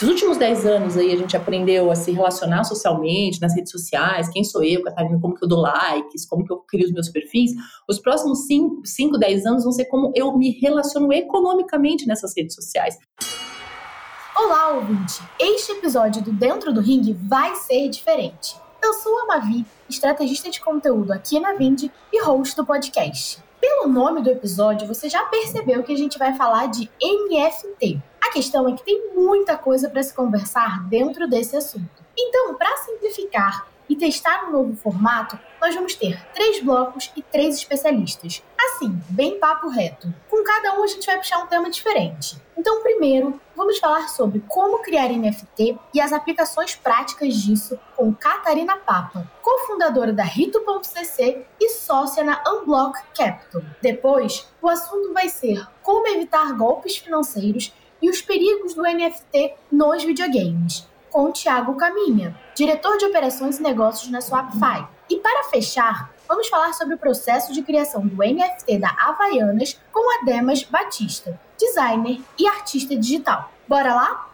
Se os últimos 10 anos aí a gente aprendeu a se relacionar socialmente nas redes sociais, quem sou eu, Catarina, como que eu dou likes, como que eu crio os meus perfis, os próximos 5, 5 10 anos vão ser como eu me relaciono economicamente nessas redes sociais. Olá, ouvinte! Este episódio do Dentro do Ring vai ser diferente. Eu sou a Mavi, estrategista de conteúdo aqui na Vind e host do podcast. Pelo nome do episódio, você já percebeu que a gente vai falar de NFT. A questão é que tem muita coisa para se conversar dentro desse assunto. Então, para simplificar e testar um novo formato, nós vamos ter três blocos e três especialistas. Assim, bem papo reto. Com cada um a gente vai puxar um tema diferente. Então, primeiro, vamos falar sobre como criar NFT e as aplicações práticas disso com Catarina Papa, cofundadora da Rito.cc e sócia na Unblock Capital. Depois, o assunto vai ser como evitar golpes financeiros e os perigos do NFT nos videogames com Tiago Caminha, diretor de operações e negócios na Swapify. E para fechar, vamos falar sobre o processo de criação do NFT da Havaianas com a Demas Batista, designer e artista digital. Bora lá?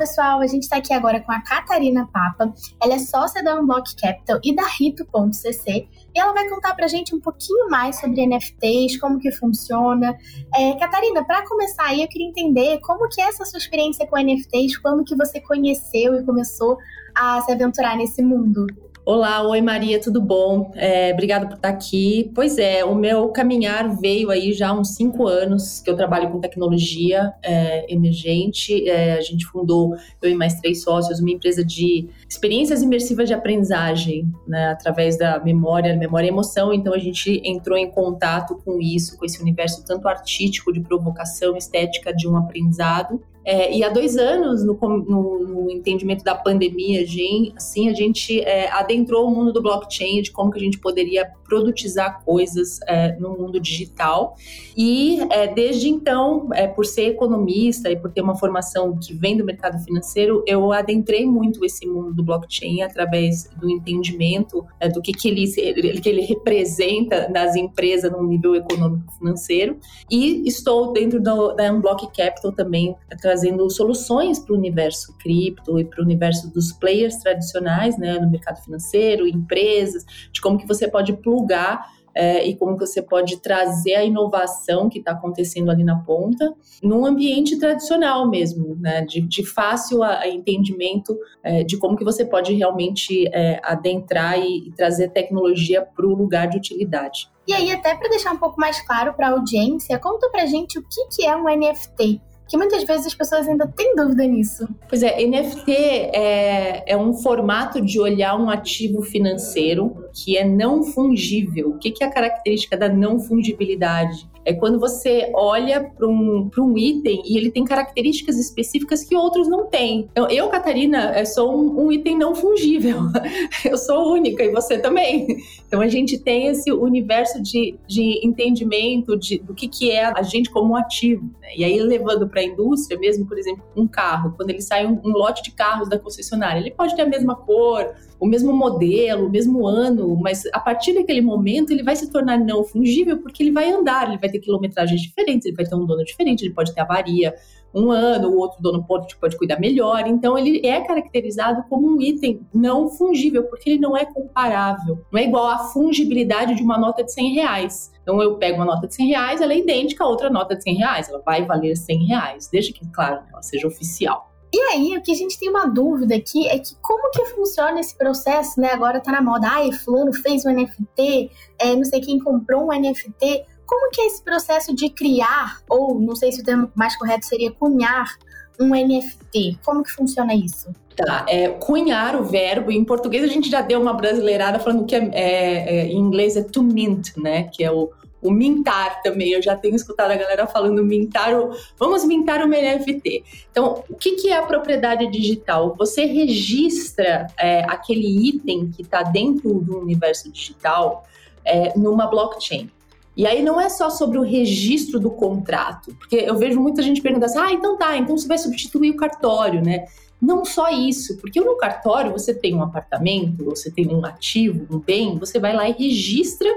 Pessoal! A gente está aqui agora com a Catarina Papa. Ela é sócia da Unlock Capital e da Rito.cc e ela vai contar para a gente um pouquinho mais sobre NFTs, como que funciona. É, Catarina, para começar aí, eu queria entender como que é essa sua experiência com NFTs, quando que você conheceu e começou a se aventurar nesse mundo. Olá, oi Maria, tudo bom? É, obrigada por estar aqui. Pois é, o meu caminhar veio aí já há uns cinco anos que eu trabalho com tecnologia é, emergente. É, a gente fundou, eu e mais três sócios, uma empresa de experiências imersivas de aprendizagem, né, através da memória, memória e emoção. Então a gente entrou em contato com isso, com esse universo tanto artístico de provocação estética de um aprendizado é, e há dois anos, no, no, no, entendimento da pandemia, assim, a gente é, adentrou o mundo do blockchain, de como que a gente poderia produtizar coisas é, no mundo digital. E é, desde então, é, por ser economista e por ter uma formação que vem do mercado financeiro, eu adentrei muito esse mundo do blockchain através do entendimento é, do que, que, ele, que ele representa nas empresas no nível econômico financeiro. E estou dentro do, da Unblock Capital também, trazendo soluções para o universo cripto e para o universo dos players tradicionais, né, no mercado financeiro, empresas, de como que você pode plugar é, e como você pode trazer a inovação que está acontecendo ali na ponta num ambiente tradicional mesmo, né, de, de fácil a, a entendimento é, de como que você pode realmente é, adentrar e, e trazer tecnologia para o lugar de utilidade. E aí, até para deixar um pouco mais claro para a audiência, conta para gente o que, que é um NFT que muitas vezes as pessoas ainda têm dúvida nisso. Pois é, NFT é, é um formato de olhar um ativo financeiro que é não fungível. O que, que é a característica da não fungibilidade? É quando você olha para um, um item e ele tem características específicas que outros não têm. Então, eu, Catarina, sou um, um item não fungível. eu sou única e você também. Então, a gente tem esse universo de, de entendimento de, do que, que é a gente como ativo. Né? E aí, levando para a indústria mesmo, por exemplo, um carro, quando ele sai um, um lote de carros da concessionária, ele pode ter a mesma cor, o mesmo modelo, o mesmo ano, mas a partir daquele momento ele vai se tornar não fungível porque ele vai andar, ele vai ter quilometragens diferentes, ele vai ter um dono diferente, ele pode ter avaria um ano, o outro dono pode, pode cuidar melhor. Então, ele é caracterizado como um item não fungível, porque ele não é comparável. Não é igual à fungibilidade de uma nota de 100 reais. Então, eu pego uma nota de 100 reais, ela é idêntica a outra nota de 100 reais. Ela vai valer 100 reais, desde que, claro, ela seja oficial. E aí, o que a gente tem uma dúvida aqui é que como que funciona esse processo, né? Agora tá na moda, ai, fulano fez um NFT, é, não sei quem comprou um NFT. Como que é esse processo de criar, ou não sei se o termo mais correto seria cunhar, um NFT? Como que funciona isso? Tá, é, cunhar o verbo, em português a gente já deu uma brasileirada falando que é, é, é, em inglês é to mint, né? Que é o, o mintar também. Eu já tenho escutado a galera falando mintar, o, vamos mintar uma NFT. Então, o que, que é a propriedade digital? Você registra é, aquele item que está dentro do universo digital é, numa blockchain. E aí não é só sobre o registro do contrato, porque eu vejo muita gente perguntando assim, ah, então tá, então você vai substituir o cartório, né? Não só isso, porque no cartório você tem um apartamento, você tem um ativo, um bem, você vai lá e registra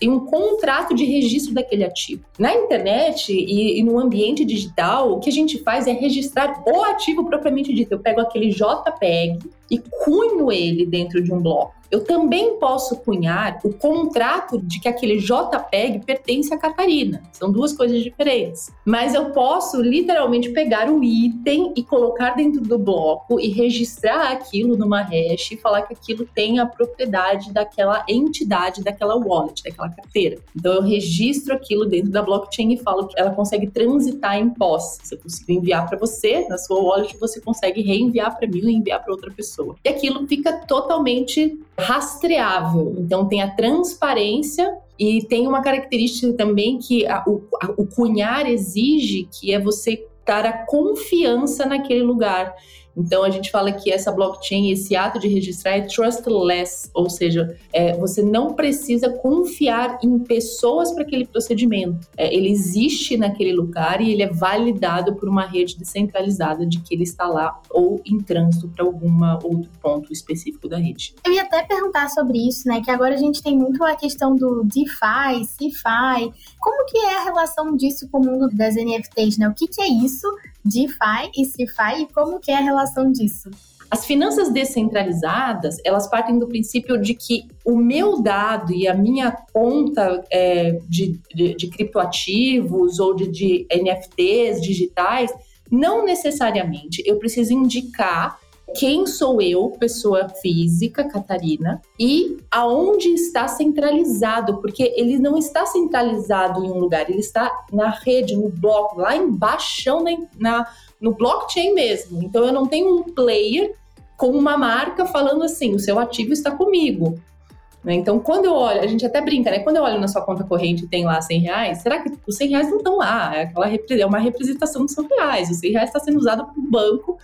tem um contrato de registro daquele ativo. Na internet e, e, no ambiente digital, o que a gente faz é registrar o ativo propriamente dito. Eu pego aquele JPEG e cunho ele dentro de um bloco. Eu também posso cunhar o contrato de que aquele JPEG pertence a Catarina. São duas coisas diferentes. Mas eu posso literalmente pegar o item e colocar dentro do bloco e registrar aquilo numa hash e falar que aquilo tem a propriedade daquela entidade, daquela wallet, daquela carteira. Então eu registro aquilo dentro da blockchain e falo que ela consegue transitar em posse. Se eu consigo enviar para você, na sua wallet, você consegue reenviar para mim e enviar para outra pessoa. E aquilo fica totalmente rastreável. Então tem a transparência e tem uma característica também que a, o, a, o cunhar exige, que é você dar a confiança naquele lugar. Então a gente fala que essa blockchain, esse ato de registrar é trustless, ou seja, é, você não precisa confiar em pessoas para aquele procedimento. É, ele existe naquele lugar e ele é validado por uma rede descentralizada de que ele está lá ou em trânsito para algum outro ponto específico da rede. Eu ia até perguntar sobre isso, né? Que agora a gente tem muito a questão do DeFi, CeFi. Como que é a relação disso com o mundo das NFTs, né? O que, que é isso? DeFi e CeFi e como que é a relação disso? As finanças descentralizadas, elas partem do princípio de que o meu dado e a minha conta é, de, de, de, criptoativos ou de, de NFTs digitais, não necessariamente eu preciso indicar quem sou eu, pessoa física, Catarina, e aonde está centralizado, porque ele não está centralizado em um lugar, ele está na rede, no bloco, lá embaixo, na, na, no blockchain mesmo. Então eu não tenho um player com uma marca falando assim, o seu ativo está comigo. Né? Então, quando eu olho, a gente até brinca, né? Quando eu olho na sua conta corrente e tem lá 100 reais, será que os 100 reais não estão lá? É, aquela, é uma representação dos 100 reais. Os 100 reais está sendo usado para o banco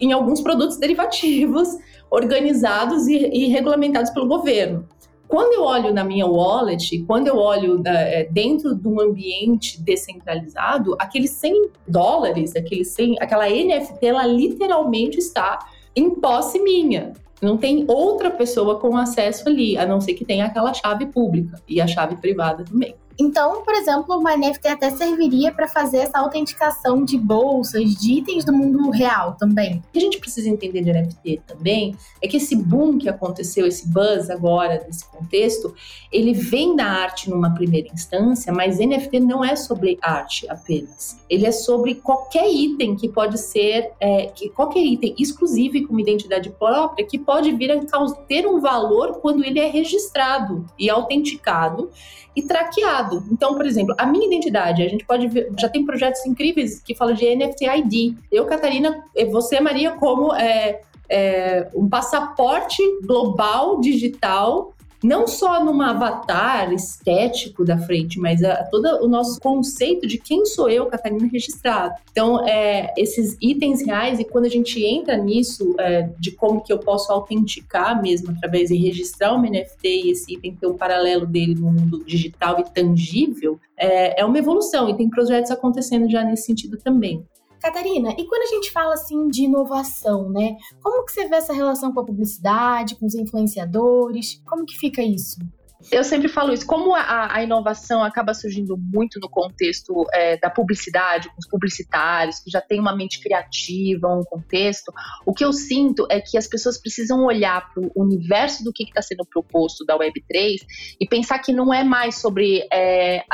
em alguns produtos derivativos organizados e, e regulamentados pelo governo. Quando eu olho na minha wallet, quando eu olho é, dentro de um ambiente descentralizado, aqueles 100 dólares, aquele 100, aquela NFT, ela literalmente está em posse minha. Não tem outra pessoa com acesso ali, a não ser que tenha aquela chave pública e a chave privada também. Então, por exemplo, uma NFT até serviria para fazer essa autenticação de bolsas, de itens do mundo real também. O que a gente precisa entender de NFT também é que esse boom que aconteceu, esse buzz agora nesse contexto, ele vem da arte numa primeira instância, mas NFT não é sobre arte apenas. Ele é sobre qualquer item que pode ser, é, que qualquer item exclusivo e com uma identidade própria que pode vir a ter um valor quando ele é registrado e autenticado e traqueado. Então, por exemplo, a minha identidade, a gente pode ver, já tem projetos incríveis que falam de NFT ID. Eu, Catarina, você, Maria, como é, é, um passaporte global digital não só num avatar estético da frente, mas a, todo o nosso conceito de quem sou eu, Catarina, registrado. Então, é, esses itens reais, e quando a gente entra nisso, é, de como que eu posso autenticar mesmo através de registrar um NFT e esse item ter um paralelo dele no mundo digital e tangível, é, é uma evolução e tem projetos acontecendo já nesse sentido também. Catarina, e quando a gente fala assim de inovação, né? Como que você vê essa relação com a publicidade, com os influenciadores? Como que fica isso? Eu sempre falo isso, como a, a inovação acaba surgindo muito no contexto é, da publicidade, com os publicitários, que já tem uma mente criativa, um contexto, o que eu sinto é que as pessoas precisam olhar para o universo do que está sendo proposto da Web3 e pensar que não é mais sobre é,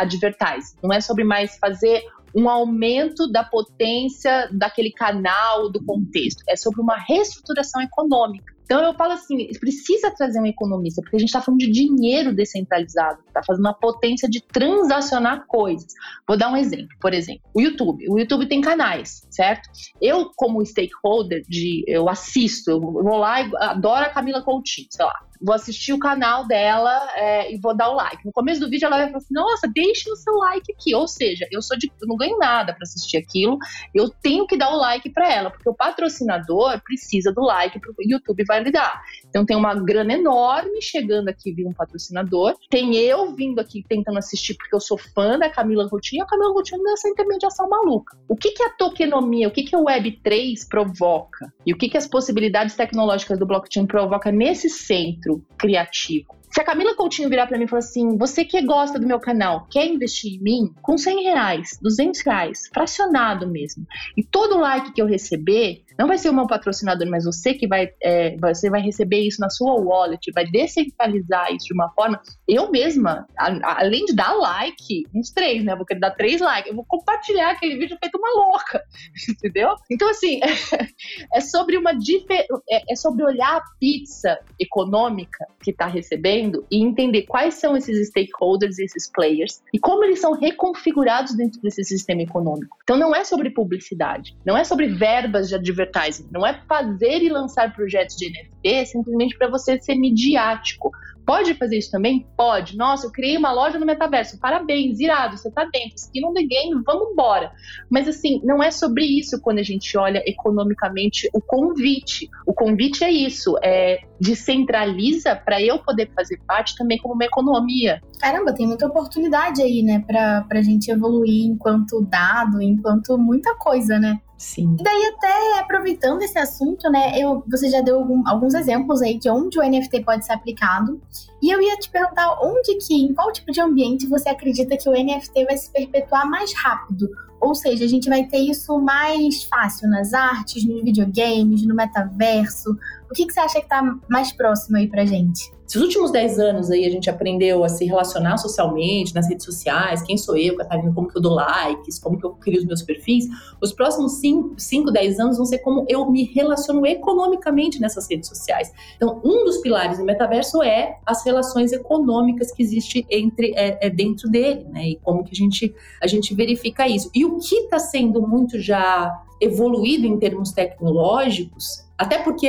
não é sobre mais fazer um aumento da potência daquele canal, do contexto. É sobre uma reestruturação econômica. Então eu falo assim, precisa trazer um economista, porque a gente está falando de dinheiro descentralizado, está fazendo uma potência de transacionar coisas. Vou dar um exemplo, por exemplo, o YouTube. O YouTube tem canais, certo? Eu, como stakeholder, de, eu assisto, eu vou lá e adoro a Camila Coutinho, sei lá vou assistir o canal dela é, e vou dar o like. No começo do vídeo ela vai falar assim: nossa, deixe o seu like aqui. Ou seja, eu sou de, eu não ganho nada para assistir aquilo, eu tenho que dar o like para ela, porque o patrocinador precisa do like, o YouTube vai lidar. Então tem uma grana enorme chegando aqui via um patrocinador. Tem eu vindo aqui tentando assistir porque eu sou fã da Camila Coutinho e a Camila Coutinho nessa intermediação maluca. O que, que a tokenomia, o que, que a Web3 provoca? E o que, que as possibilidades tecnológicas do blockchain provoca nesse centro criativo? Se a Camila Coutinho virar para mim e falar assim: você que gosta do meu canal, quer investir em mim? Com 100 reais, 200 reais, fracionado mesmo. E todo like que eu receber, não vai ser o meu patrocinador, mas você que vai, é, você vai receber isso na sua wallet, vai descentralizar isso de uma forma. Eu mesma, a, além de dar like, uns três, né? Eu vou querer dar três likes, eu vou compartilhar aquele vídeo feito uma louca, entendeu? Então, assim, é, é sobre uma é, é sobre olhar a pizza econômica que está recebendo e entender quais são esses stakeholders, esses players, e como eles são reconfigurados dentro desse sistema econômico. Então, não é sobre publicidade, não é sobre verbas de advertising, não é fazer e lançar projetos de NFT simplesmente para você ser midiático. Pode fazer isso também? Pode. Nossa, eu criei uma loja no metaverso. Parabéns, irado, você tá dentro. Skin on the game, vamos embora. Mas assim, não é sobre isso quando a gente olha economicamente o convite. O convite é isso, é descentraliza para eu poder fazer parte também como uma economia. Caramba, tem muita oportunidade aí, né, pra, pra gente evoluir enquanto dado, enquanto muita coisa, né? Sim. Daí, até aproveitando esse assunto, né, eu, você já deu algum, alguns exemplos aí de onde o NFT pode ser aplicado. E eu ia te perguntar onde que, em qual tipo de ambiente você acredita que o NFT vai se perpetuar mais rápido? Ou seja, a gente vai ter isso mais fácil nas artes, nos videogames, no metaverso. O que, que você acha que está mais próximo aí pra gente? Se os últimos 10 anos aí a gente aprendeu a se relacionar socialmente, nas redes sociais, quem sou eu, Catarina, como que eu dou likes, como que eu crio os meus perfis, os próximos 5, 10 anos vão ser como eu me relaciono economicamente nessas redes sociais. Então, um dos pilares do metaverso é as relações econômicas que existe entre é, é dentro dele, né? E como que a gente, a gente verifica isso. E o que está sendo muito já evoluído em termos tecnológicos até porque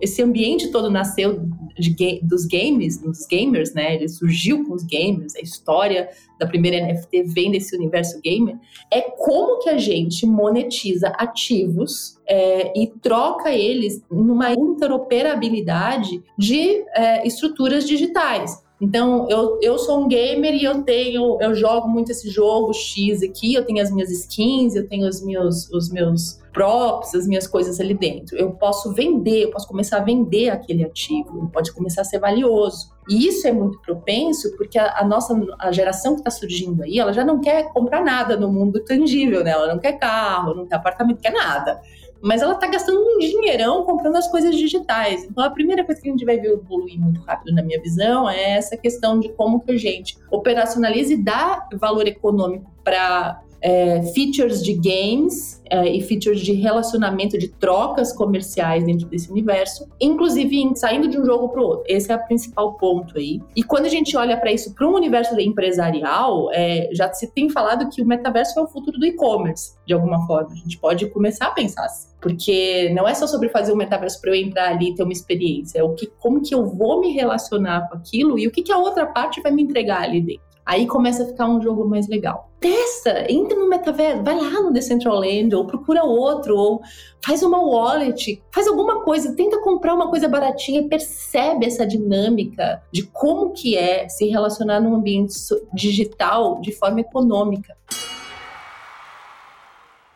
esse ambiente todo nasceu de, dos games, dos gamers, né? Ele surgiu com os gamers, a história da primeira NFT vem desse universo gamer. É como que a gente monetiza ativos é, e troca eles numa interoperabilidade de é, estruturas digitais. Então, eu, eu sou um gamer e eu tenho, eu jogo muito esse jogo X aqui, eu tenho as minhas skins, eu tenho os meus, os meus props, as minhas coisas ali dentro. Eu posso vender, eu posso começar a vender aquele ativo, pode começar a ser valioso. E isso é muito propenso porque a, a nossa a geração que está surgindo aí, ela já não quer comprar nada no mundo tangível, né? Ela não quer carro, não quer apartamento, quer nada mas ela está gastando um dinheirão comprando as coisas digitais. Então, a primeira coisa que a gente vai ver evoluir muito rápido, na minha visão, é essa questão de como que a gente operacionaliza e dá valor econômico para é, features de games é, e features de relacionamento, de trocas comerciais dentro desse universo, inclusive saindo de um jogo para o outro. Esse é o principal ponto aí. E quando a gente olha para isso para um universo empresarial, é, já se tem falado que o metaverso é o futuro do e-commerce, de alguma forma. A gente pode começar a pensar assim. Porque não é só sobre fazer o metaverso para eu entrar ali e ter uma experiência, é o que, como que eu vou me relacionar com aquilo e o que, que a outra parte vai me entregar ali dentro. Aí começa a ficar um jogo mais legal. Testa, entra no metaverso, vai lá no Decentraland, ou procura outro, ou faz uma wallet, faz alguma coisa, tenta comprar uma coisa baratinha e percebe essa dinâmica de como que é se relacionar num ambiente digital de forma econômica.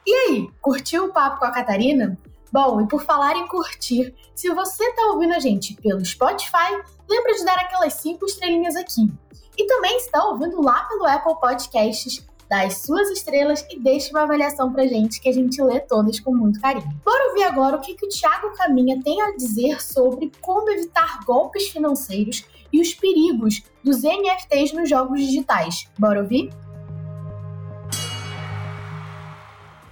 E aí, curtiu o papo com a Catarina? Bom, e por falar em curtir, se você está ouvindo a gente pelo Spotify, lembra de dar aquelas cinco estrelinhas aqui. E também está ouvindo lá pelo Apple Podcasts, dá as suas estrelas e deixe uma avaliação pra gente que a gente lê todas com muito carinho. Bora ouvir agora o que, que o Thiago Caminha tem a dizer sobre como evitar golpes financeiros e os perigos dos NFTs nos jogos digitais. Bora ouvir?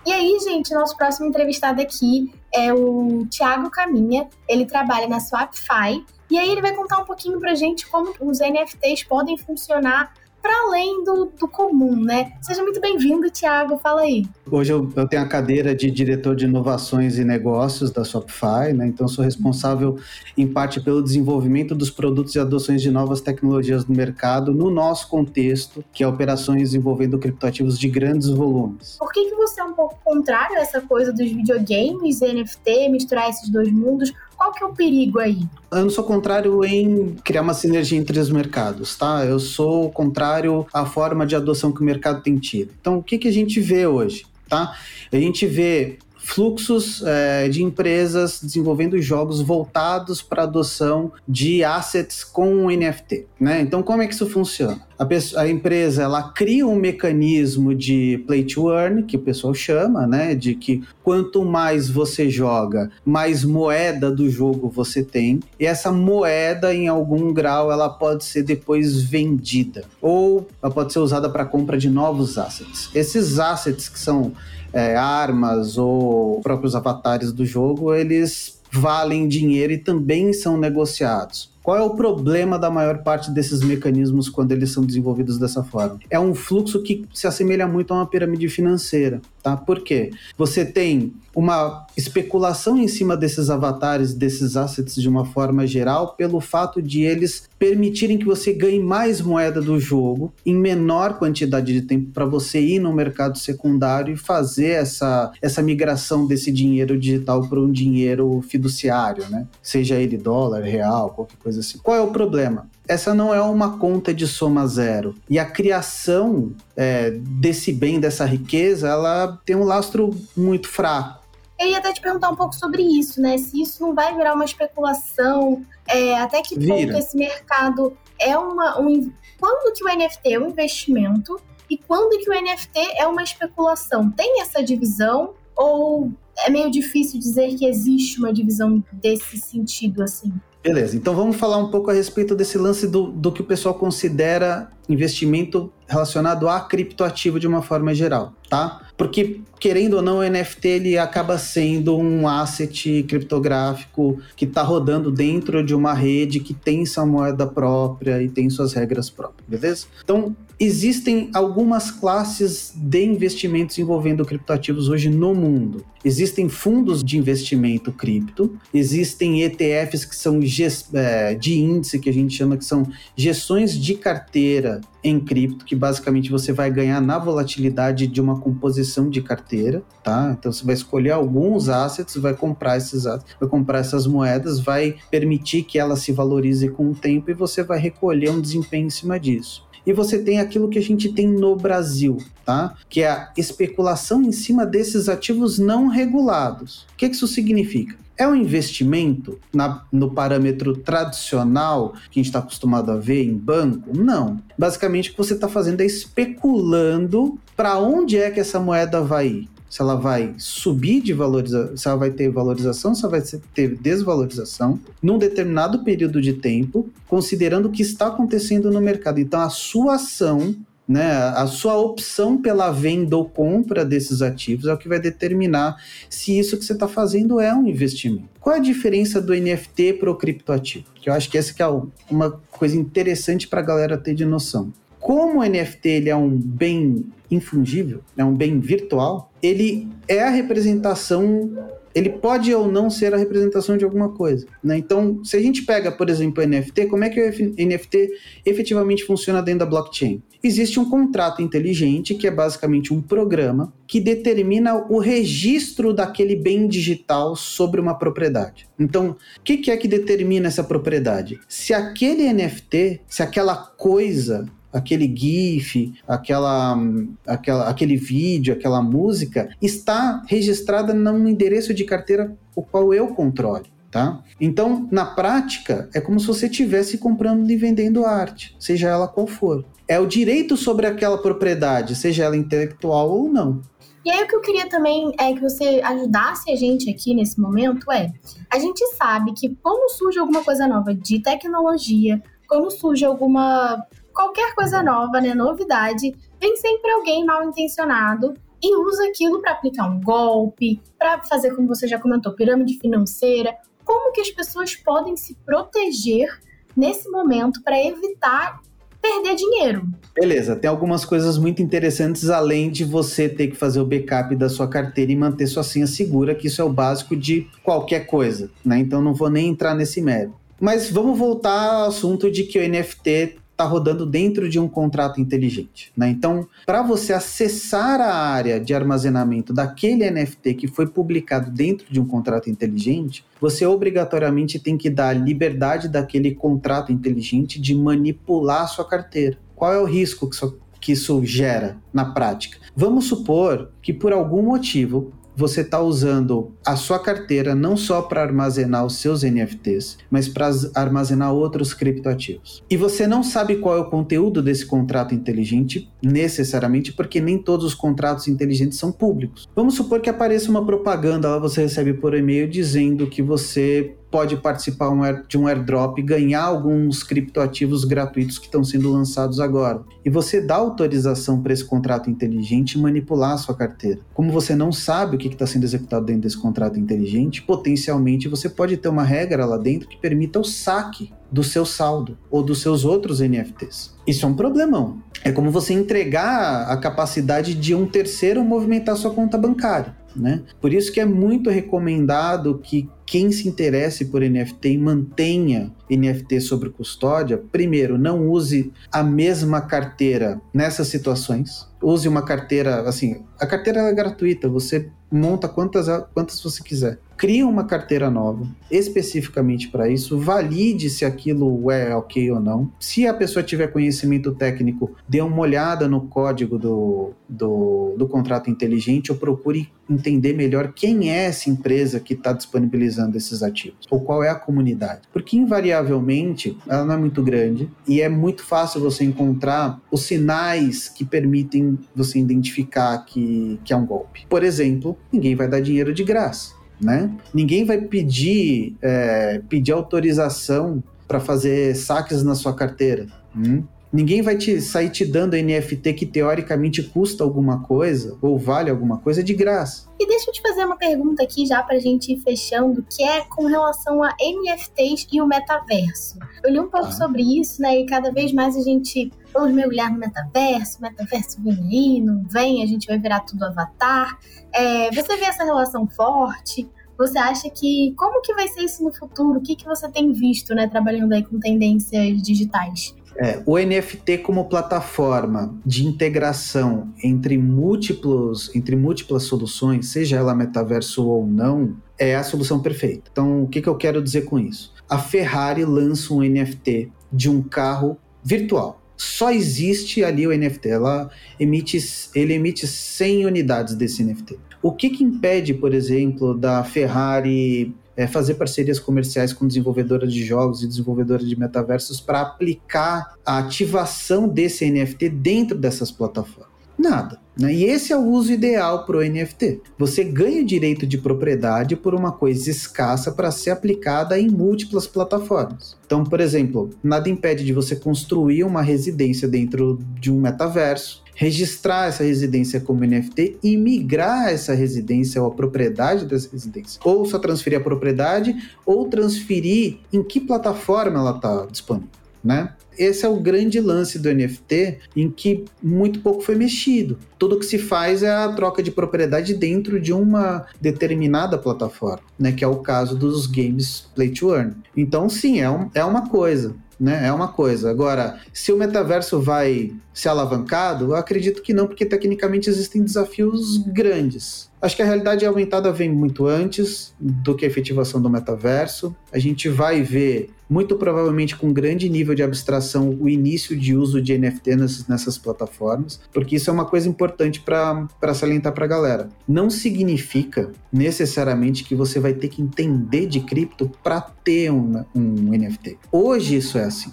E aí, gente, nosso próximo entrevistado aqui é o Thiago Caminha. Ele trabalha na Swapify e aí ele vai contar um pouquinho pra gente como os NFTs podem funcionar para além do, do, comum, né? Seja muito bem-vindo, Thiago, fala aí. Hoje eu, eu, tenho a cadeira de diretor de inovações e negócios da Shopify, né? Então sou responsável em parte pelo desenvolvimento dos produtos e adoções de novas tecnologias no mercado no nosso contexto, que é operações envolvendo criptoativos de grandes volumes. Por que, que você é um pouco contrário a essa coisa dos videogames e NFT, misturar esses dois mundos? Qual que é o perigo aí? Eu não sou contrário em criar uma sinergia entre os mercados, tá? Eu sou contrário à forma de adoção que o mercado tem tido. Então, o que, que a gente vê hoje? Tá? A gente vê fluxos é, de empresas desenvolvendo jogos voltados para adoção de assets com NFT. Né? Então, como é que isso funciona? A, pessoa, a, empresa ela cria um mecanismo de play to earn, que o pessoal chama, né? De que quanto mais você joga, mais moeda do jogo você tem. E essa moeda, em algum grau, ela pode ser depois vendida. Ou ela pode ser usada para compra de novos assets. Esses assets que são é, armas ou próprios avatares do jogo, eles valem dinheiro e também são negociados. Qual é o problema da maior parte desses mecanismos quando eles são desenvolvidos dessa forma? É um fluxo que se assemelha muito a uma pirâmide financeira, tá? Por quê? Você tem uma especulação em cima desses avatares, desses assets de uma forma geral, pelo fato de eles permitirem que você ganhe mais moeda do jogo em menor quantidade de tempo para você ir no mercado secundário e fazer essa, essa migração desse dinheiro digital para um dinheiro fiduciário, né? Seja ele dólar, real, qualquer coisa assim. Qual é o problema? Essa não é uma conta de soma zero. E a criação é, desse bem, dessa riqueza, ela tem um lastro muito fraco. Eu ia até te perguntar um pouco sobre isso, né? Se isso não vai virar uma especulação, é, até que Vira. ponto esse mercado é uma. Um, quando que o NFT é um investimento e quando que o NFT é uma especulação? Tem essa divisão? Ou é meio difícil dizer que existe uma divisão desse sentido, assim? Beleza, então vamos falar um pouco a respeito desse lance do, do que o pessoal considera investimento relacionado a criptoativo de uma forma geral, tá? Porque, querendo ou não, o NFT ele acaba sendo um asset criptográfico que está rodando dentro de uma rede que tem sua moeda própria e tem suas regras próprias, beleza? Então, existem algumas classes de investimentos envolvendo criptoativos hoje no mundo. Existem fundos de investimento cripto, existem ETFs que são é, de índice, que a gente chama que são gestões de carteira em cripto, que basicamente você vai ganhar na volatilidade de uma composição de carteira, tá? Então você vai escolher alguns assets, vai comprar esses assets, vai comprar essas moedas, vai permitir que ela se valorize com o tempo e você vai recolher um desempenho em cima disso e você tem aquilo que a gente tem no Brasil, tá? Que é a especulação em cima desses ativos não regulados. O que isso significa? É um investimento na, no parâmetro tradicional que a gente está acostumado a ver em banco? Não. Basicamente, o que você está fazendo é especulando para onde é que essa moeda vai ir se ela vai subir de valorização, se ela vai ter valorização, se ela vai ter desvalorização num determinado período de tempo, considerando o que está acontecendo no mercado. Então, a sua ação né, a sua opção pela venda ou compra desses ativos é o que vai determinar se isso que você está fazendo é um investimento. Qual é a diferença do NFT para o criptoativo? Que eu acho que essa que é uma coisa interessante para a galera ter de noção. Como o NFT ele é um bem infungível, é um bem virtual, ele é a representação ele pode ou não ser a representação de alguma coisa. Né? Então, se a gente pega, por exemplo, o NFT, como é que o NFT efetivamente funciona dentro da blockchain? Existe um contrato inteligente, que é basicamente um programa que determina o registro daquele bem digital sobre uma propriedade. Então, o que, que é que determina essa propriedade? Se aquele NFT, se aquela coisa aquele GIF, aquela, aquela, aquele vídeo, aquela música, está registrada num endereço de carteira o qual eu controle. Tá? Então, na prática, é como se você estivesse comprando e vendendo arte, seja ela qual for. É o direito sobre aquela propriedade, seja ela intelectual ou não. E aí o que eu queria também é que você ajudasse a gente aqui nesse momento é, a gente sabe que quando surge alguma coisa nova de tecnologia, quando surge alguma qualquer coisa nova, né, novidade, vem sempre alguém mal intencionado e usa aquilo para aplicar um golpe, para fazer, como você já comentou, pirâmide financeira. Como que as pessoas podem se proteger nesse momento para evitar perder dinheiro. Beleza, tem algumas coisas muito interessantes além de você ter que fazer o backup da sua carteira e manter sua senha segura, que isso é o básico de qualquer coisa, né? Então não vou nem entrar nesse mérito. Mas vamos voltar ao assunto de que o NFT está rodando dentro de um contrato inteligente. Né? Então, para você acessar a área de armazenamento daquele NFT que foi publicado dentro de um contrato inteligente, você obrigatoriamente tem que dar liberdade daquele contrato inteligente de manipular a sua carteira. Qual é o risco que isso, que isso gera na prática? Vamos supor que por algum motivo você está usando a sua carteira não só para armazenar os seus NFTs, mas para armazenar outros criptoativos. E você não sabe qual é o conteúdo desse contrato inteligente, necessariamente, porque nem todos os contratos inteligentes são públicos. Vamos supor que apareça uma propaganda lá, você recebe por e-mail dizendo que você pode participar de um airdrop e ganhar alguns criptoativos gratuitos que estão sendo lançados agora. E você dá autorização para esse contrato inteligente manipular a sua carteira. Como você não sabe o que está sendo executado dentro desse contrato inteligente, potencialmente você pode ter uma regra lá dentro que permita o saque do seu saldo ou dos seus outros NFTs. Isso é um problemão. É como você entregar a capacidade de um terceiro movimentar sua conta bancária. Né? Por isso que é muito recomendado que quem se interesse por NFT e mantenha NFT sobre custódia, primeiro, não use a mesma carteira nessas situações. Use uma carteira, assim, a carteira é gratuita, você monta quantas, quantas você quiser. Crie uma carteira nova, especificamente para isso, valide se aquilo é ok ou não. Se a pessoa tiver conhecimento técnico, dê uma olhada no código do, do, do contrato inteligente ou procure entender melhor quem é essa empresa que está disponibilizando esses ativos, ou qual é a comunidade. Porque, invariavelmente, ela não é muito grande e é muito fácil você encontrar os sinais que permitem você identificar que, que é um golpe. Por exemplo, ninguém vai dar dinheiro de graça. Né? Ninguém vai pedir, é, pedir autorização para fazer saques na sua carteira. Hum? Ninguém vai te sair te dando NFT que teoricamente custa alguma coisa ou vale alguma coisa de graça. E deixa eu te fazer uma pergunta aqui já pra gente ir fechando, que é com relação a NFTs e o metaverso. Eu li um pouco ah. sobre isso, né? E cada vez mais a gente vamos mergulhar no metaverso, metaverso vem aí, não vem, a gente vai virar tudo avatar. É, você vê essa relação forte? Você acha que como que vai ser isso no futuro? O que, que você tem visto, né, trabalhando aí com tendências digitais? É, o NFT como plataforma de integração entre múltiplos, entre múltiplas soluções, seja ela metaverso ou não, é a solução perfeita. Então, o que, que eu quero dizer com isso? A Ferrari lança um NFT de um carro virtual. Só existe ali o NFT. Ela emite, ele emite 100 unidades desse NFT. O que, que impede, por exemplo, da Ferrari é, fazer parcerias comerciais com desenvolvedoras de jogos e desenvolvedoras de metaversos para aplicar a ativação desse NFT dentro dessas plataformas? Nada. Né? E esse é o uso ideal para o NFT. Você ganha o direito de propriedade por uma coisa escassa para ser aplicada em múltiplas plataformas. Então, por exemplo, nada impede de você construir uma residência dentro de um metaverso registrar essa residência como NFT e migrar essa residência ou a propriedade dessa residência. Ou só transferir a propriedade ou transferir em que plataforma ela está disponível, né? Esse é o grande lance do NFT, em que muito pouco foi mexido. Tudo que se faz é a troca de propriedade dentro de uma determinada plataforma, né? Que é o caso dos games Play to Earn. Então, sim, é, um, é uma coisa né? É uma coisa. Agora, se o metaverso vai ser alavancado, eu acredito que não, porque tecnicamente existem desafios grandes. Acho que a realidade aumentada vem muito antes do que a efetivação do metaverso. A gente vai ver, muito provavelmente com grande nível de abstração, o início de uso de NFT nessas, nessas plataformas, porque isso é uma coisa importante para salientar para a galera. Não significa necessariamente que você vai ter que entender de cripto para ter um, um NFT. Hoje isso é assim.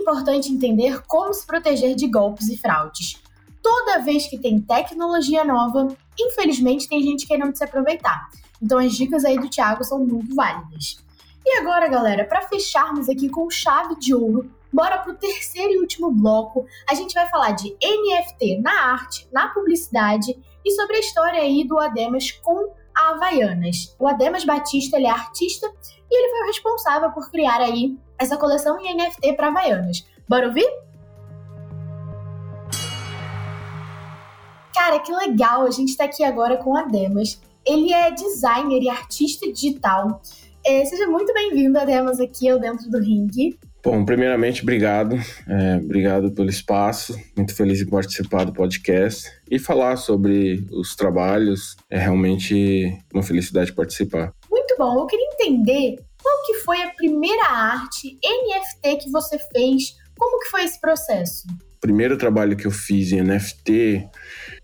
Importante entender como se proteger de golpes e fraudes toda vez que tem tecnologia nova, infelizmente tem gente querendo se aproveitar. Então as dicas aí do Thiago são muito válidas. E agora, galera, para fecharmos aqui com chave de ouro, bora pro terceiro e último bloco. A gente vai falar de NFT na arte, na publicidade e sobre a história aí do Ademas com a Havaianas. O Ademas Batista, ele é artista e ele foi o responsável por criar aí essa coleção em NFT para Havaianas. Bora ouvir? Cara, que legal! A gente está aqui agora com a Demas. Ele é designer e artista digital. É, seja muito bem-vindo, Ademas, aqui ao Dentro do Ringue. Bom, primeiramente, obrigado. É, obrigado pelo espaço. Muito feliz em participar do podcast e falar sobre os trabalhos. É realmente uma felicidade participar. Muito bom. Eu queria entender qual que foi a primeira arte NFT que você fez. Como que foi esse processo? Primeiro trabalho que eu fiz em NFT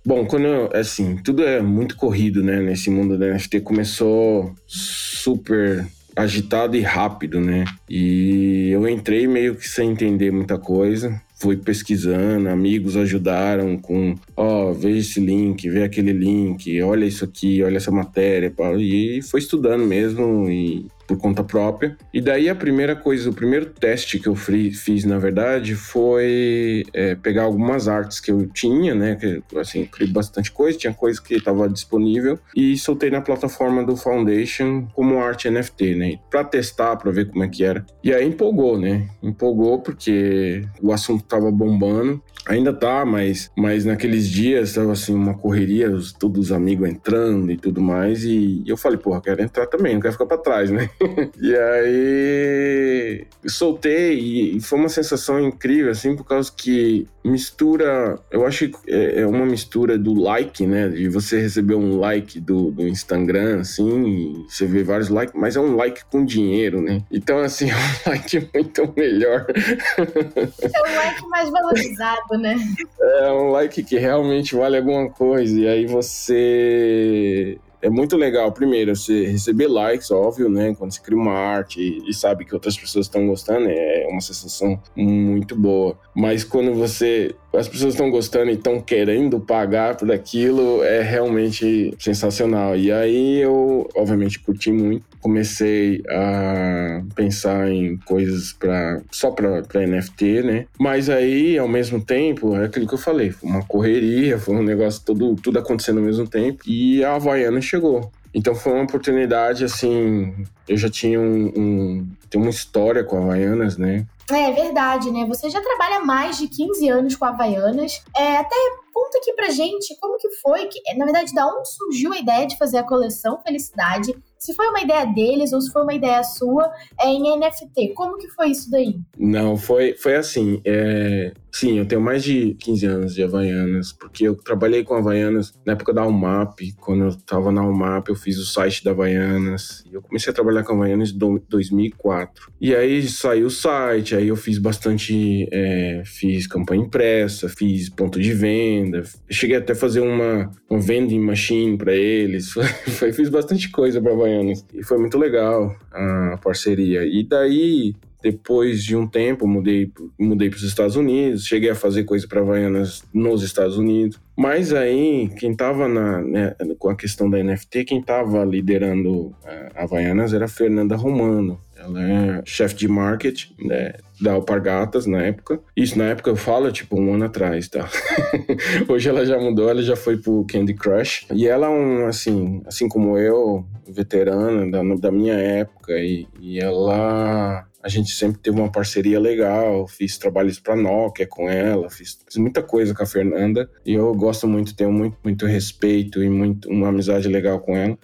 Bom, quando eu, assim, tudo é muito corrido, né? Nesse mundo da NFT começou super agitado e rápido, né? E eu entrei meio que sem entender muita coisa. Fui pesquisando, amigos ajudaram com, ó, oh, veja esse link, vê aquele link, olha isso aqui, olha essa matéria, e foi estudando mesmo e por conta própria. E daí a primeira coisa, o primeiro teste que eu fiz, na verdade, foi é, pegar algumas artes que eu tinha, né? Que, assim, criei bastante coisa, tinha coisa que estava disponível e soltei na plataforma do Foundation como arte NFT, né? Para testar, para ver como é que era. E aí empolgou, né? Empolgou porque o assunto estava bombando. Ainda tá, mas, mas naqueles dias tava assim uma correria, todos os amigos entrando e tudo mais. E eu falei, porra, quero entrar também, não quero ficar para trás, né? e aí soltei e foi uma sensação incrível, assim, por causa que mistura, eu acho que é, é uma mistura do like, né? De você receber um like do, do Instagram, assim, você vê vários likes, mas é um like com dinheiro, né? Então, assim, é um like muito melhor. É um like mais valorizado, né? É um like que realmente vale alguma coisa. E aí você é muito legal, primeiro, você receber likes, óbvio, né? Quando você cria uma arte e, e sabe que outras pessoas estão gostando, é uma sensação muito boa. Mas quando você. As pessoas estão gostando e estão querendo pagar por aquilo, é realmente sensacional. E aí eu, obviamente, curti muito. Comecei a pensar em coisas para só para NFT, né? Mas aí, ao mesmo tempo, é aquilo que eu falei, foi uma correria, foi um negócio todo, tudo acontecendo ao mesmo tempo. E a Havaiana chegou. Então foi uma oportunidade, assim, eu já tinha um, um uma história com a Havaianas, né? É verdade, né? Você já trabalha mais de 15 anos com a Havaianas. É, até conta aqui pra gente como que foi, que, na verdade, da onde surgiu a ideia de fazer a coleção Felicidade se foi uma ideia deles ou se foi uma ideia sua é, em NFT. Como que foi isso daí? Não, foi, foi assim. É... Sim, eu tenho mais de 15 anos de Havaianas, porque eu trabalhei com Havaianas na época da UMAP. Quando eu estava na UMAP, eu fiz o site da Havaianas. Eu comecei a trabalhar com Havaianas em 2004. E aí saiu o site, aí eu fiz bastante. É, fiz campanha impressa, fiz ponto de venda. Cheguei até a fazer uma, uma vending machine para eles. fiz bastante coisa para Havaianas e foi muito legal a parceria. E daí, depois de um tempo, mudei, mudei para os Estados Unidos, cheguei a fazer coisa para Havaianas nos Estados Unidos. Mas aí, quem estava né, com a questão da NFT, quem estava liderando a Havaianas era a Fernanda Romano. Ela é chefe de marketing né, da Alpargatas na época. Isso na época eu falo, tipo, um ano atrás, tá? Hoje ela já mudou, ela já foi pro Candy Crush. E ela é um, assim, assim como eu, veterana da, da minha época, e, e ela a gente sempre teve uma parceria legal, fiz trabalhos para Nokia com ela, fiz, fiz, muita coisa com a Fernanda e eu gosto muito, tenho muito, muito respeito e muito, uma amizade legal com ela.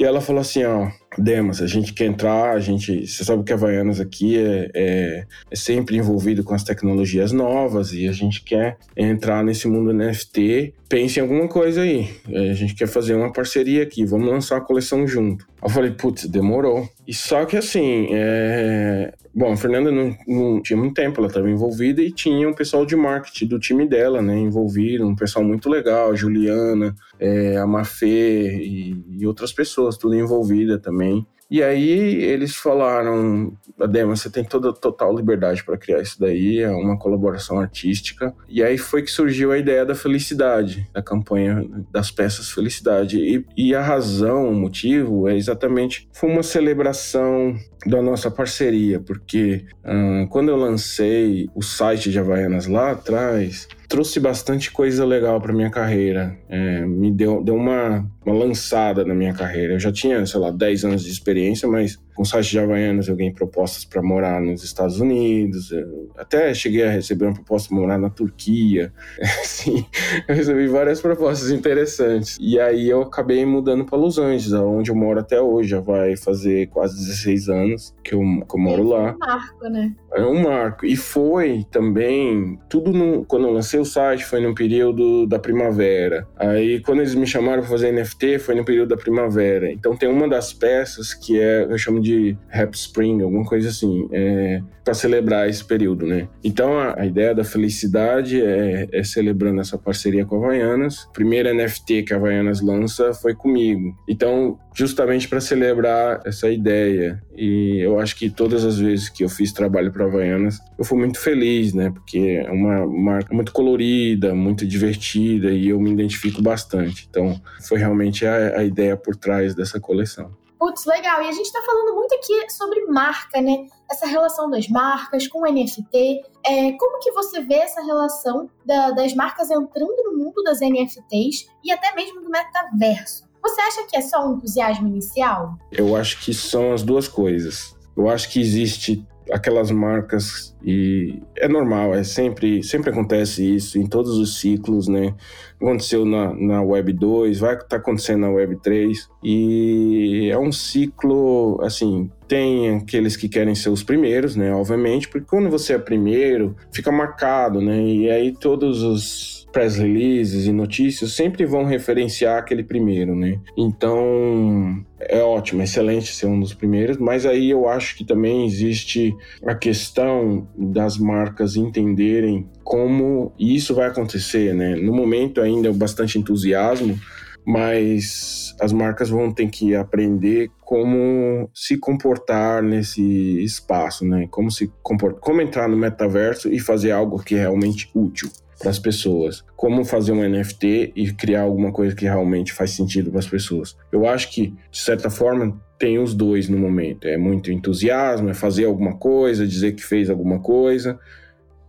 E ela falou assim, ó, Demas, a gente quer entrar, a gente, você sabe que a Havaianas aqui é, é, é, sempre envolvido com as tecnologias novas e a gente quer entrar nesse mundo NFT. Pense em alguma coisa aí. A gente quer fazer uma parceria aqui, vamos lançar a coleção junto. Eu falei, putz, demorou. E só que assim, é... bom, a Fernanda não, não tinha muito tempo, ela estava envolvida e tinha um pessoal de marketing do time dela, né, envolvido, um pessoal muito legal, Juliana, é, a Mafê e, e outras pessoas, tudo envolvida também. E aí eles falaram, Adema, você tem toda total liberdade para criar isso daí, é uma colaboração artística. E aí foi que surgiu a ideia da felicidade, da campanha das peças Felicidade. E, e a razão, o motivo é exatamente foi uma celebração da nossa parceria, porque uh, quando eu lancei o site de Havaianas lá atrás, trouxe bastante coisa legal para minha carreira. É, me deu, deu uma, uma lançada na minha carreira. Eu já tinha, sei lá, 10 anos de experiência, mas com o site de Havaianas eu ganhei propostas para morar nos Estados Unidos, até cheguei a receber uma proposta para morar na Turquia. Sim, eu recebi várias propostas interessantes. E aí eu acabei mudando para Los Angeles, onde eu moro até hoje. Já vai fazer quase 16 anos que eu, que eu moro lá. É um marco, né? É um marco. E foi também, tudo no, quando eu lancei o site foi no período da primavera. Aí quando eles me chamaram para fazer NFT foi no período da primavera. Então tem uma das peças que é, eu chamo de Happy Spring, alguma coisa assim, é, para celebrar esse período, né? Então a, a ideia da felicidade é, é, celebrando essa parceria com a Havaianas. O primeiro NFT que a Havaianas lança foi comigo. Então, justamente para celebrar essa ideia. E eu acho que todas as vezes que eu fiz trabalho para Havaianas, eu fui muito feliz, né? Porque é uma marca muito colorida, muito divertida e eu me identifico bastante. Então, foi realmente a, a ideia por trás dessa coleção. Putz, legal. E a gente está falando muito aqui sobre marca, né? Essa relação das marcas com o NFT. É, como que você vê essa relação da, das marcas entrando no mundo das NFTs e até mesmo do metaverso? Você acha que é só um entusiasmo inicial? Eu acho que são as duas coisas. Eu acho que existe aquelas marcas e é normal, é sempre, sempre acontece isso em todos os ciclos, né? Aconteceu na, na Web 2, vai estar tá acontecendo na Web 3 e é um ciclo, assim, tem aqueles que querem ser os primeiros, né? Obviamente, porque quando você é primeiro, fica marcado, né? E aí todos os press releases e notícias sempre vão referenciar aquele primeiro, né? Então é ótimo, excelente ser um dos primeiros, mas aí eu acho que também existe a questão das marcas entenderem como isso vai acontecer, né? No momento ainda é bastante entusiasmo, mas as marcas vão ter que aprender como se comportar nesse espaço, né? Como se comportar, como entrar no metaverso e fazer algo que é realmente útil para as pessoas. Como fazer um NFT e criar alguma coisa que realmente faz sentido para as pessoas. Eu acho que, de certa forma, tem os dois no momento. É muito entusiasmo, é fazer alguma coisa, dizer que fez alguma coisa,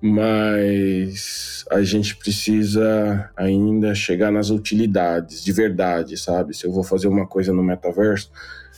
mas a gente precisa ainda chegar nas utilidades de verdade, sabe? Se eu vou fazer uma coisa no metaverso,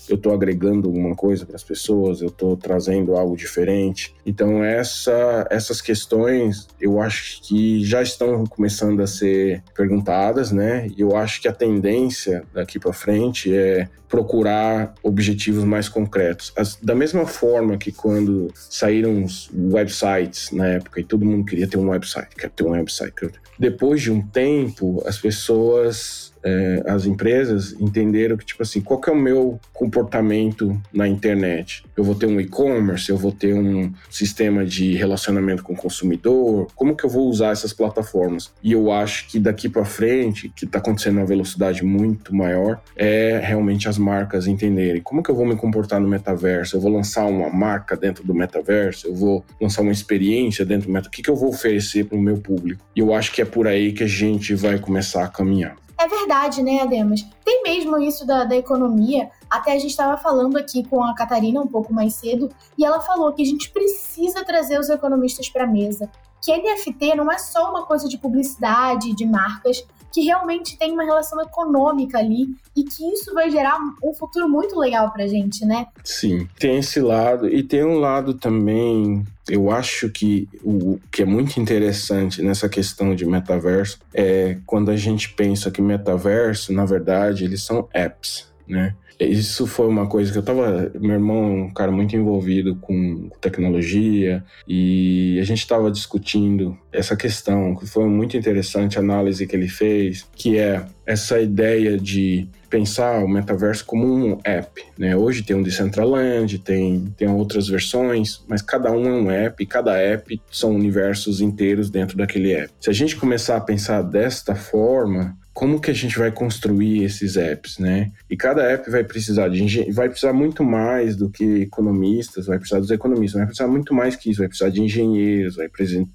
eu estou agregando alguma coisa para as pessoas, eu estou trazendo algo diferente. Então essa, essas questões eu acho que já estão começando a ser perguntadas, né? E eu acho que a tendência daqui para frente é procurar objetivos mais concretos. As, da mesma forma que quando saíram os websites na época e todo mundo queria ter um website, quer ter um website. Depois de um tempo, as pessoas é, as empresas entenderam que, tipo assim, qual que é o meu comportamento na internet? Eu vou ter um e-commerce, eu vou ter um sistema de relacionamento com o consumidor, como que eu vou usar essas plataformas? E eu acho que daqui para frente, que está acontecendo a velocidade muito maior, é realmente as marcas entenderem como que eu vou me comportar no metaverso, eu vou lançar uma marca dentro do metaverso, eu vou lançar uma experiência dentro do metaverso, o que, que eu vou oferecer para o meu público? E eu acho que é por aí que a gente vai começar a caminhar. É verdade, né, Ademas? Tem mesmo isso da, da economia. Até a gente estava falando aqui com a Catarina um pouco mais cedo, e ela falou que a gente precisa trazer os economistas para a mesa. Que NFT não é só uma coisa de publicidade, de marcas, que realmente tem uma relação econômica ali e que isso vai gerar um futuro muito legal pra gente, né? Sim, tem esse lado e tem um lado também eu acho que o que é muito interessante nessa questão de metaverso é quando a gente pensa que metaverso, na verdade, eles são apps, né? Isso foi uma coisa que eu tava. Meu irmão é um cara muito envolvido com tecnologia e a gente estava discutindo essa questão, que foi muito interessante a análise que ele fez, que é essa ideia de pensar o metaverso como um app. Né? Hoje tem um Decentraland, tem, tem outras versões, mas cada um é um app, cada app são universos inteiros dentro daquele app. Se a gente começar a pensar desta forma, como que a gente vai construir esses apps, né? E cada app vai precisar de vai precisar muito mais do que economistas, vai precisar dos economistas, vai precisar muito mais que isso, vai precisar de engenheiros, vai,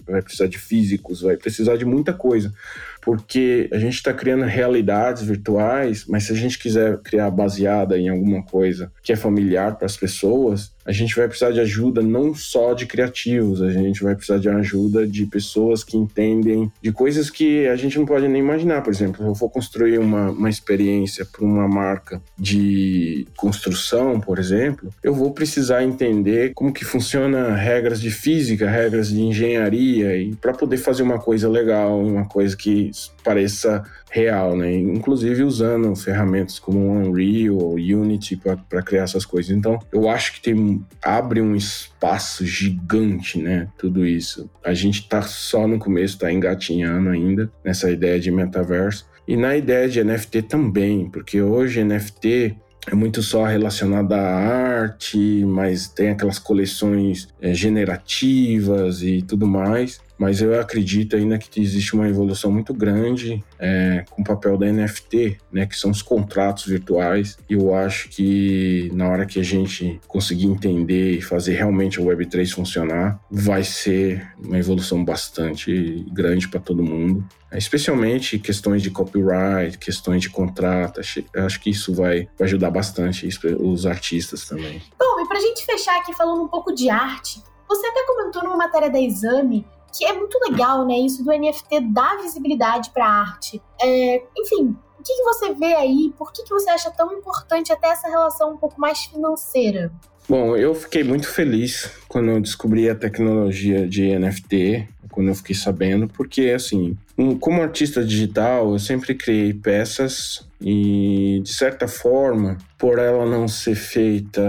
vai precisar de físicos, vai precisar de muita coisa, porque a gente está criando realidades virtuais, mas se a gente quiser criar baseada em alguma coisa que é familiar para as pessoas, a gente vai precisar de ajuda não só de criativos, a gente vai precisar de ajuda de pessoas que entendem de coisas que a gente não pode nem imaginar. Por exemplo, eu vou construir uma, uma experiência para uma marca de construção, por exemplo, eu vou precisar entender como que funciona regras de física, regras de engenharia e para poder fazer uma coisa legal, uma coisa que pareça real, né? Inclusive usando ferramentas como Unreal ou Unity para criar essas coisas. Então, eu acho que tem abre um espaço gigante, né? Tudo isso. A gente tá só no começo, tá engatinhando ainda nessa ideia de metaverso. E na ideia de NFT também, porque hoje NFT é muito só relacionada à arte, mas tem aquelas coleções é, generativas e tudo mais. Mas eu acredito ainda que existe uma evolução muito grande é, com o papel da NFT, né, que são os contratos virtuais. E eu acho que na hora que a gente conseguir entender e fazer realmente a Web3 funcionar, vai ser uma evolução bastante grande para todo mundo. Especialmente questões de copyright, questões de contrato. Acho que isso vai, vai ajudar bastante os artistas também. Bom, e para a gente fechar aqui falando um pouco de arte, você até comentou numa matéria da Exame que é muito legal, né? Isso do NFT dar visibilidade para a arte. É, enfim, o que, que, você vê aí? Por que, que você acha tão importante até essa relação um pouco mais financeira? Bom, eu fiquei muito feliz quando eu descobri a tecnologia de NFT, quando eu fiquei sabendo, porque assim, como artista digital, eu sempre criei peças e de certa forma por ela não ser feita,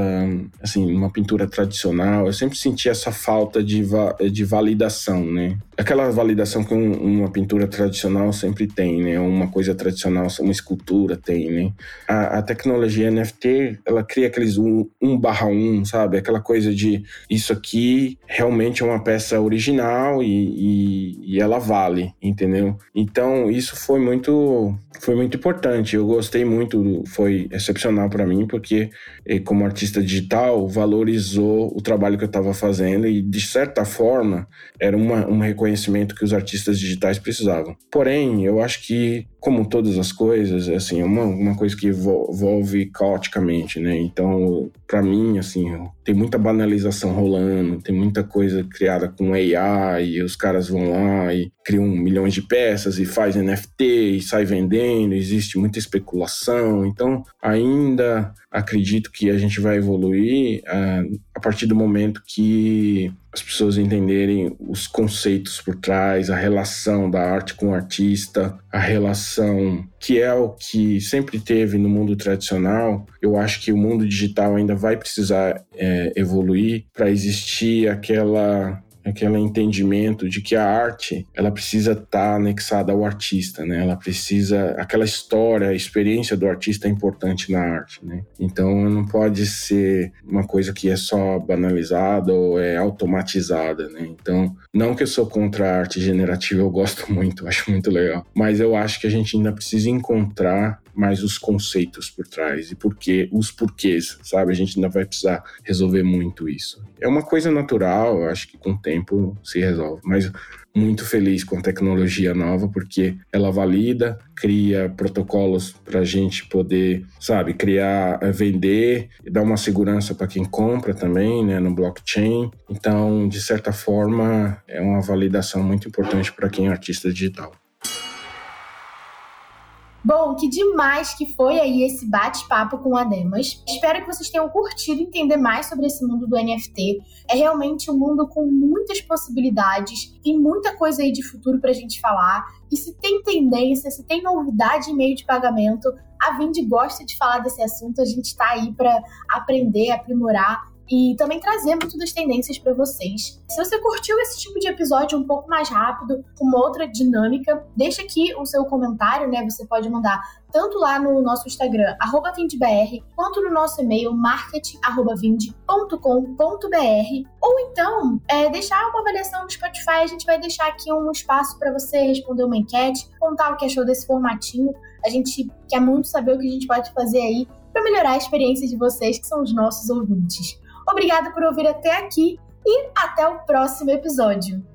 assim, uma pintura tradicional, eu sempre senti essa falta de, va de validação, né? Aquela validação que um, uma pintura tradicional sempre tem, né? Uma coisa tradicional, uma escultura tem, né? A, a tecnologia NFT, ela cria aqueles um, um barra um, sabe? Aquela coisa de isso aqui realmente é uma peça original e, e, e ela vale, entendeu? Então, isso foi muito, foi muito importante. Eu gostei muito, foi excepcional para mim, porque eh, como artista digital, valorizou o trabalho que eu estava fazendo e, de certa forma, era uma, um reconhecimento que os artistas digitais precisavam. Porém, eu acho que como todas as coisas, assim, é uma, uma coisa que evolve caoticamente, né? Então, para mim, assim, tem muita banalização rolando, tem muita coisa criada com AI, e os caras vão lá e criam milhões de peças e faz NFT e sai vendendo, existe muita especulação. Então, ainda acredito que a gente vai evoluir uh, a partir do momento que as pessoas entenderem os conceitos por trás, a relação da arte com o artista, a relação que é o que sempre teve no mundo tradicional. Eu acho que o mundo digital ainda vai precisar é, evoluir para existir aquela aquele entendimento de que a arte ela precisa estar tá anexada ao artista, né? Ela precisa aquela história, a experiência do artista é importante na arte, né? Então não pode ser uma coisa que é só banalizada ou é automatizada, né? Então não que eu sou contra a arte generativa, eu gosto muito, acho muito legal, mas eu acho que a gente ainda precisa encontrar mais os conceitos por trás e porque os porquês, sabe? A gente ainda vai precisar resolver muito isso. É uma coisa natural, acho que com o tempo se resolve, mas muito feliz com a tecnologia nova porque ela valida, cria protocolos para a gente poder, sabe, criar, eh, vender dar uma segurança para quem compra também, né, no blockchain. Então, de certa forma, é uma validação muito importante para quem é artista digital. Bom, que demais que foi aí esse bate-papo com a Demas. Espero que vocês tenham curtido entender mais sobre esse mundo do NFT. É realmente um mundo com muitas possibilidades, tem muita coisa aí de futuro pra gente falar. E se tem tendência, se tem novidade em meio de pagamento, a Vind gosta de falar desse assunto, a gente tá aí para aprender, aprimorar e também trazer muito das tendências para vocês. Se você curtiu esse tipo de episódio um pouco mais rápido, com uma outra dinâmica, deixa aqui o seu comentário, né? Você pode mandar tanto lá no nosso Instagram, vindbr, quanto no nosso e-mail, marketing.vind.com.br. Ou então, é, deixar uma avaliação no Spotify, a gente vai deixar aqui um espaço para você responder uma enquete, contar o que achou desse formatinho. A gente quer muito saber o que a gente pode fazer aí para melhorar a experiência de vocês, que são os nossos ouvintes. Obrigada por ouvir até aqui e até o próximo episódio.